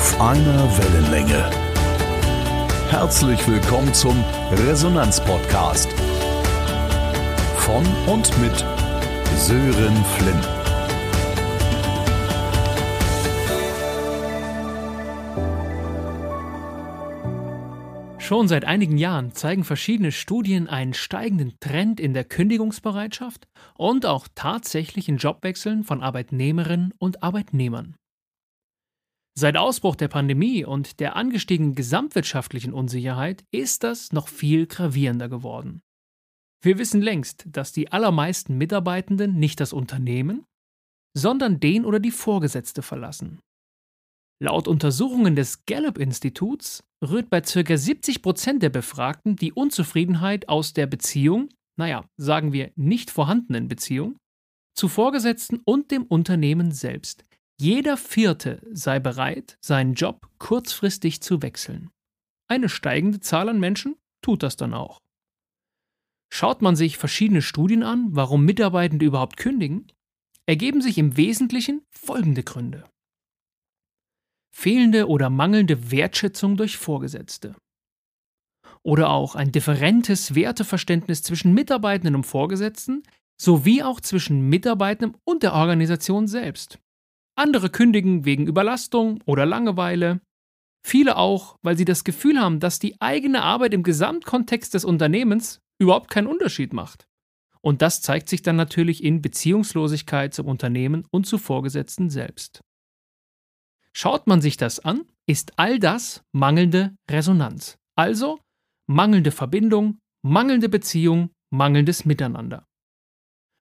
Auf einer Wellenlänge. Herzlich willkommen zum Resonanz-Podcast. Von und mit Sören Flint. Schon seit einigen Jahren zeigen verschiedene Studien einen steigenden Trend in der Kündigungsbereitschaft und auch tatsächlichen Jobwechseln von Arbeitnehmerinnen und Arbeitnehmern. Seit Ausbruch der Pandemie und der angestiegenen gesamtwirtschaftlichen Unsicherheit ist das noch viel gravierender geworden. Wir wissen längst, dass die allermeisten Mitarbeitenden nicht das Unternehmen, sondern den oder die Vorgesetzte verlassen. Laut Untersuchungen des Gallup-Instituts rührt bei ca. 70 Prozent der Befragten die Unzufriedenheit aus der Beziehung, naja, sagen wir nicht vorhandenen Beziehung, zu Vorgesetzten und dem Unternehmen selbst. Jeder Vierte sei bereit, seinen Job kurzfristig zu wechseln. Eine steigende Zahl an Menschen tut das dann auch. Schaut man sich verschiedene Studien an, warum Mitarbeitende überhaupt kündigen, ergeben sich im Wesentlichen folgende Gründe. Fehlende oder mangelnde Wertschätzung durch Vorgesetzte. Oder auch ein differentes Werteverständnis zwischen Mitarbeitenden und Vorgesetzten sowie auch zwischen Mitarbeitenden und der Organisation selbst. Andere kündigen wegen Überlastung oder Langeweile. Viele auch, weil sie das Gefühl haben, dass die eigene Arbeit im Gesamtkontext des Unternehmens überhaupt keinen Unterschied macht. Und das zeigt sich dann natürlich in Beziehungslosigkeit zum Unternehmen und zu Vorgesetzten selbst. Schaut man sich das an, ist all das mangelnde Resonanz. Also mangelnde Verbindung, mangelnde Beziehung, mangelndes Miteinander.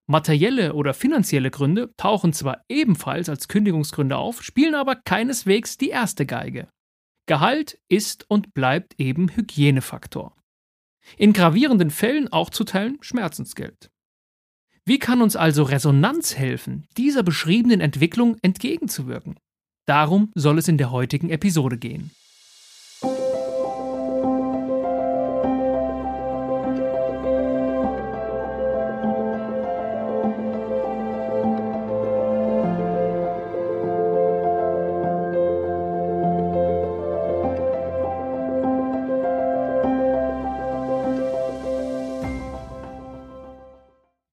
Materielle oder finanzielle Gründe tauchen zwar ebenfalls als Kündigungsgründe auf, spielen aber keineswegs die erste Geige. Gehalt ist und bleibt eben Hygienefaktor. In gravierenden Fällen auch zu teilen Schmerzensgeld. Wie kann uns also Resonanz helfen, dieser beschriebenen Entwicklung entgegenzuwirken? Darum soll es in der heutigen Episode gehen.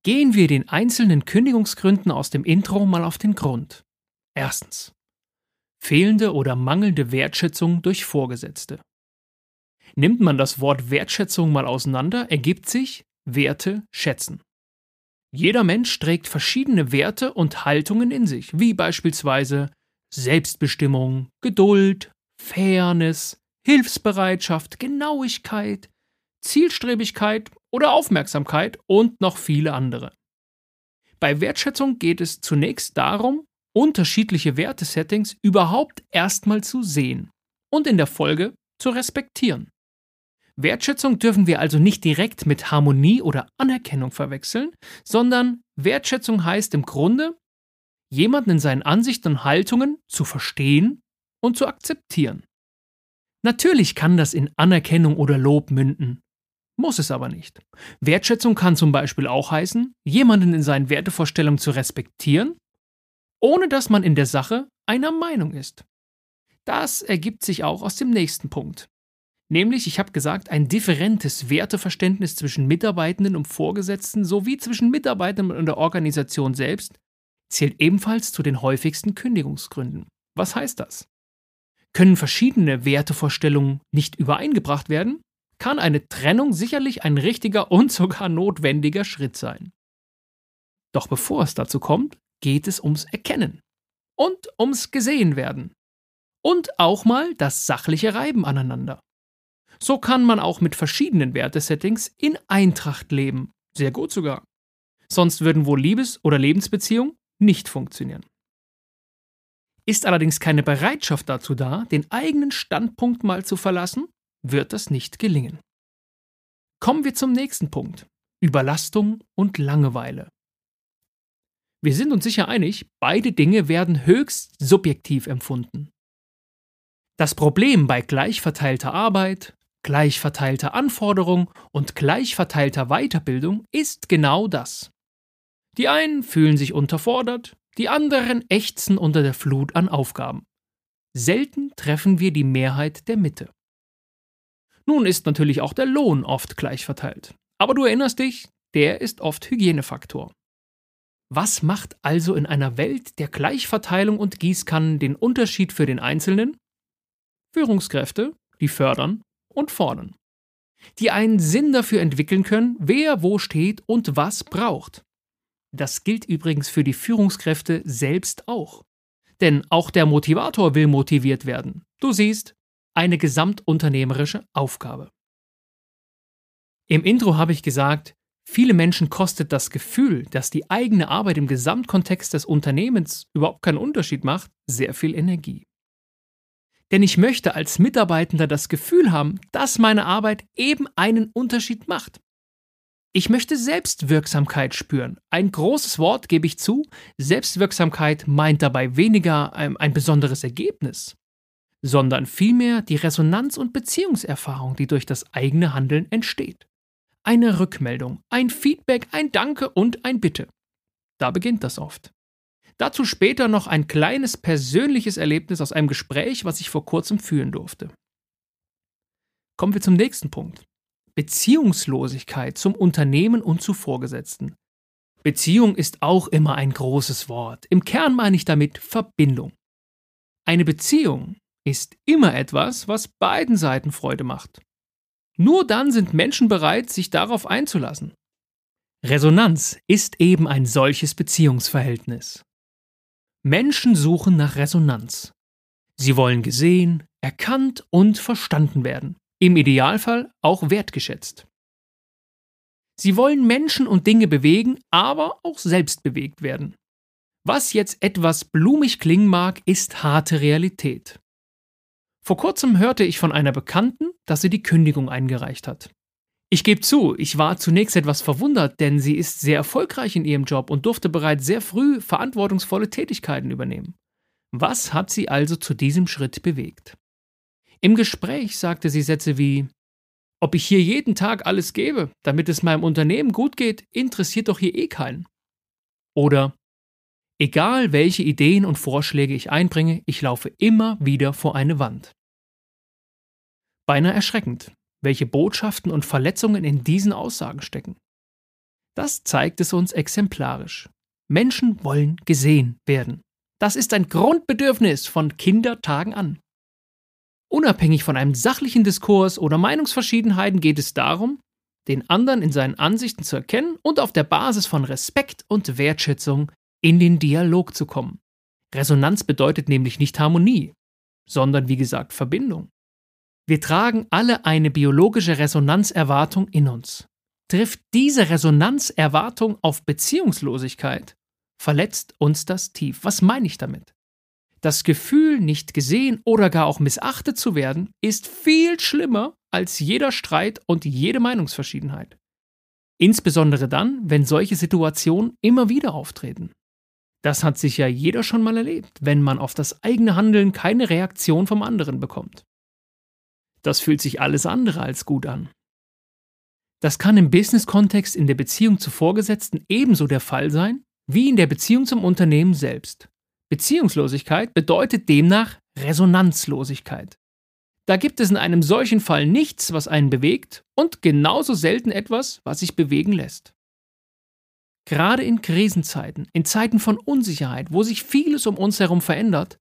Gehen wir den einzelnen Kündigungsgründen aus dem Intro mal auf den Grund. Erstens. Fehlende oder mangelnde Wertschätzung durch Vorgesetzte. Nimmt man das Wort Wertschätzung mal auseinander, ergibt sich Werte schätzen. Jeder Mensch trägt verschiedene Werte und Haltungen in sich, wie beispielsweise Selbstbestimmung, Geduld, Fairness, Hilfsbereitschaft, Genauigkeit, Zielstrebigkeit oder Aufmerksamkeit und noch viele andere. Bei Wertschätzung geht es zunächst darum, unterschiedliche Wertesettings überhaupt erstmal zu sehen und in der Folge zu respektieren. Wertschätzung dürfen wir also nicht direkt mit Harmonie oder Anerkennung verwechseln, sondern Wertschätzung heißt im Grunde, jemanden in seinen Ansichten und Haltungen zu verstehen und zu akzeptieren. Natürlich kann das in Anerkennung oder Lob münden, muss es aber nicht. Wertschätzung kann zum Beispiel auch heißen, jemanden in seinen Wertevorstellungen zu respektieren, ohne dass man in der Sache einer Meinung ist. Das ergibt sich auch aus dem nächsten Punkt. Nämlich, ich habe gesagt, ein differentes Werteverständnis zwischen Mitarbeitenden und Vorgesetzten sowie zwischen Mitarbeitern und der Organisation selbst zählt ebenfalls zu den häufigsten Kündigungsgründen. Was heißt das? Können verschiedene Wertevorstellungen nicht übereingebracht werden? Kann eine Trennung sicherlich ein richtiger und sogar notwendiger Schritt sein. Doch bevor es dazu kommt, geht es ums Erkennen und ums Gesehenwerden und auch mal das sachliche Reiben aneinander. So kann man auch mit verschiedenen Wertesettings in Eintracht leben, sehr gut sogar. Sonst würden wohl Liebes- oder Lebensbeziehungen nicht funktionieren. Ist allerdings keine Bereitschaft dazu da, den eigenen Standpunkt mal zu verlassen wird das nicht gelingen. Kommen wir zum nächsten Punkt. Überlastung und Langeweile. Wir sind uns sicher einig, beide Dinge werden höchst subjektiv empfunden. Das Problem bei gleich verteilter Arbeit, gleich verteilter Anforderung und gleich verteilter Weiterbildung ist genau das. Die einen fühlen sich unterfordert, die anderen ächzen unter der Flut an Aufgaben. Selten treffen wir die Mehrheit der Mitte. Nun ist natürlich auch der Lohn oft gleich verteilt. Aber du erinnerst dich, der ist oft Hygienefaktor. Was macht also in einer Welt der Gleichverteilung und Gießkannen den Unterschied für den Einzelnen? Führungskräfte, die fördern und fordern. Die einen Sinn dafür entwickeln können, wer wo steht und was braucht. Das gilt übrigens für die Führungskräfte selbst auch. Denn auch der Motivator will motiviert werden. Du siehst, eine gesamtunternehmerische Aufgabe. Im Intro habe ich gesagt, viele Menschen kostet das Gefühl, dass die eigene Arbeit im Gesamtkontext des Unternehmens überhaupt keinen Unterschied macht, sehr viel Energie. Denn ich möchte als Mitarbeitender das Gefühl haben, dass meine Arbeit eben einen Unterschied macht. Ich möchte Selbstwirksamkeit spüren. Ein großes Wort gebe ich zu. Selbstwirksamkeit meint dabei weniger ein, ein besonderes Ergebnis, sondern vielmehr die Resonanz und Beziehungserfahrung, die durch das eigene Handeln entsteht. Eine Rückmeldung, ein Feedback, ein Danke und ein Bitte. Da beginnt das oft. Dazu später noch ein kleines persönliches Erlebnis aus einem Gespräch, was ich vor kurzem führen durfte. Kommen wir zum nächsten Punkt. Beziehungslosigkeit zum Unternehmen und zu Vorgesetzten. Beziehung ist auch immer ein großes Wort. Im Kern meine ich damit Verbindung. Eine Beziehung ist immer etwas, was beiden Seiten Freude macht. Nur dann sind Menschen bereit, sich darauf einzulassen. Resonanz ist eben ein solches Beziehungsverhältnis. Menschen suchen nach Resonanz. Sie wollen gesehen, erkannt und verstanden werden, im Idealfall auch wertgeschätzt. Sie wollen Menschen und Dinge bewegen, aber auch selbst bewegt werden. Was jetzt etwas blumig klingen mag, ist harte Realität. Vor kurzem hörte ich von einer Bekannten, dass sie die Kündigung eingereicht hat. Ich gebe zu, ich war zunächst etwas verwundert, denn sie ist sehr erfolgreich in ihrem Job und durfte bereits sehr früh verantwortungsvolle Tätigkeiten übernehmen. Was hat sie also zu diesem Schritt bewegt? Im Gespräch sagte sie Sätze wie Ob ich hier jeden Tag alles gebe, damit es meinem Unternehmen gut geht, interessiert doch hier eh keinen. Oder Egal welche Ideen und Vorschläge ich einbringe, ich laufe immer wieder vor eine Wand. Beinahe erschreckend, welche Botschaften und Verletzungen in diesen Aussagen stecken. Das zeigt es uns exemplarisch. Menschen wollen gesehen werden. Das ist ein Grundbedürfnis von Kindertagen an. Unabhängig von einem sachlichen Diskurs oder Meinungsverschiedenheiten geht es darum, den anderen in seinen Ansichten zu erkennen und auf der Basis von Respekt und Wertschätzung in den Dialog zu kommen. Resonanz bedeutet nämlich nicht Harmonie, sondern wie gesagt Verbindung. Wir tragen alle eine biologische Resonanzerwartung in uns. Trifft diese Resonanzerwartung auf Beziehungslosigkeit, verletzt uns das tief. Was meine ich damit? Das Gefühl, nicht gesehen oder gar auch missachtet zu werden, ist viel schlimmer als jeder Streit und jede Meinungsverschiedenheit. Insbesondere dann, wenn solche Situationen immer wieder auftreten. Das hat sicher jeder schon mal erlebt, wenn man auf das eigene Handeln keine Reaktion vom anderen bekommt. Das fühlt sich alles andere als gut an. Das kann im Business-Kontext in der Beziehung zu Vorgesetzten ebenso der Fall sein wie in der Beziehung zum Unternehmen selbst. Beziehungslosigkeit bedeutet demnach Resonanzlosigkeit. Da gibt es in einem solchen Fall nichts, was einen bewegt und genauso selten etwas, was sich bewegen lässt. Gerade in Krisenzeiten, in Zeiten von Unsicherheit, wo sich vieles um uns herum verändert,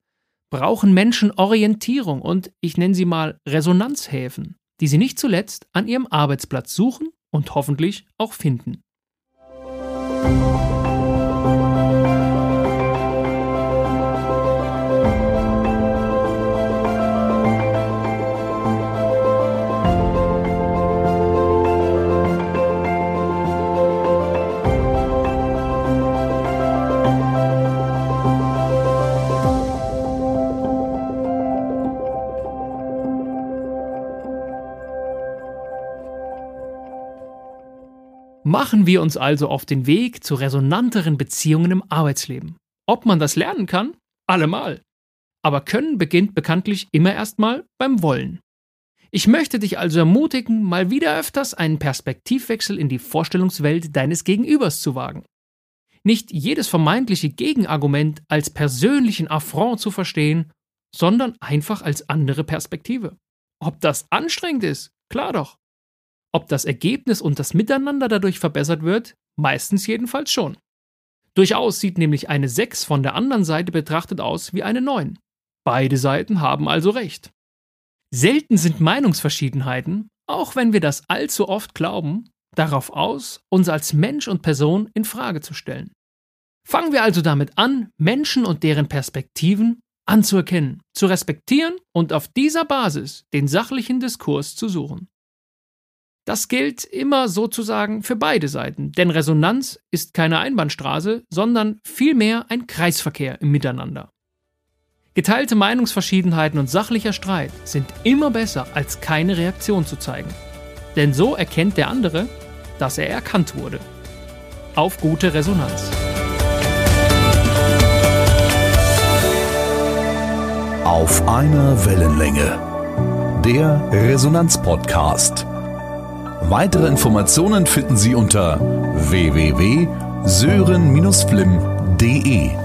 brauchen Menschen Orientierung und ich nenne sie mal Resonanzhäfen, die sie nicht zuletzt an ihrem Arbeitsplatz suchen und hoffentlich auch finden. Machen wir uns also auf den Weg zu resonanteren Beziehungen im Arbeitsleben. Ob man das lernen kann? Allemal. Aber Können beginnt bekanntlich immer erstmal beim Wollen. Ich möchte dich also ermutigen, mal wieder öfters einen Perspektivwechsel in die Vorstellungswelt deines Gegenübers zu wagen. Nicht jedes vermeintliche Gegenargument als persönlichen Affront zu verstehen, sondern einfach als andere Perspektive. Ob das anstrengend ist, klar doch. Ob das Ergebnis und das Miteinander dadurch verbessert wird, meistens jedenfalls schon. Durchaus sieht nämlich eine 6 von der anderen Seite betrachtet aus wie eine 9. Beide Seiten haben also recht. Selten sind Meinungsverschiedenheiten, auch wenn wir das allzu oft glauben, darauf aus, uns als Mensch und Person in Frage zu stellen. Fangen wir also damit an, Menschen und deren Perspektiven anzuerkennen, zu respektieren und auf dieser Basis den sachlichen Diskurs zu suchen. Das gilt immer sozusagen für beide Seiten, denn Resonanz ist keine Einbahnstraße, sondern vielmehr ein Kreisverkehr im Miteinander. Geteilte Meinungsverschiedenheiten und sachlicher Streit sind immer besser, als keine Reaktion zu zeigen. Denn so erkennt der andere, dass er erkannt wurde. Auf gute Resonanz. Auf einer Wellenlänge. Der Resonanz-Podcast. Weitere Informationen finden Sie unter www.sören-flimm.de.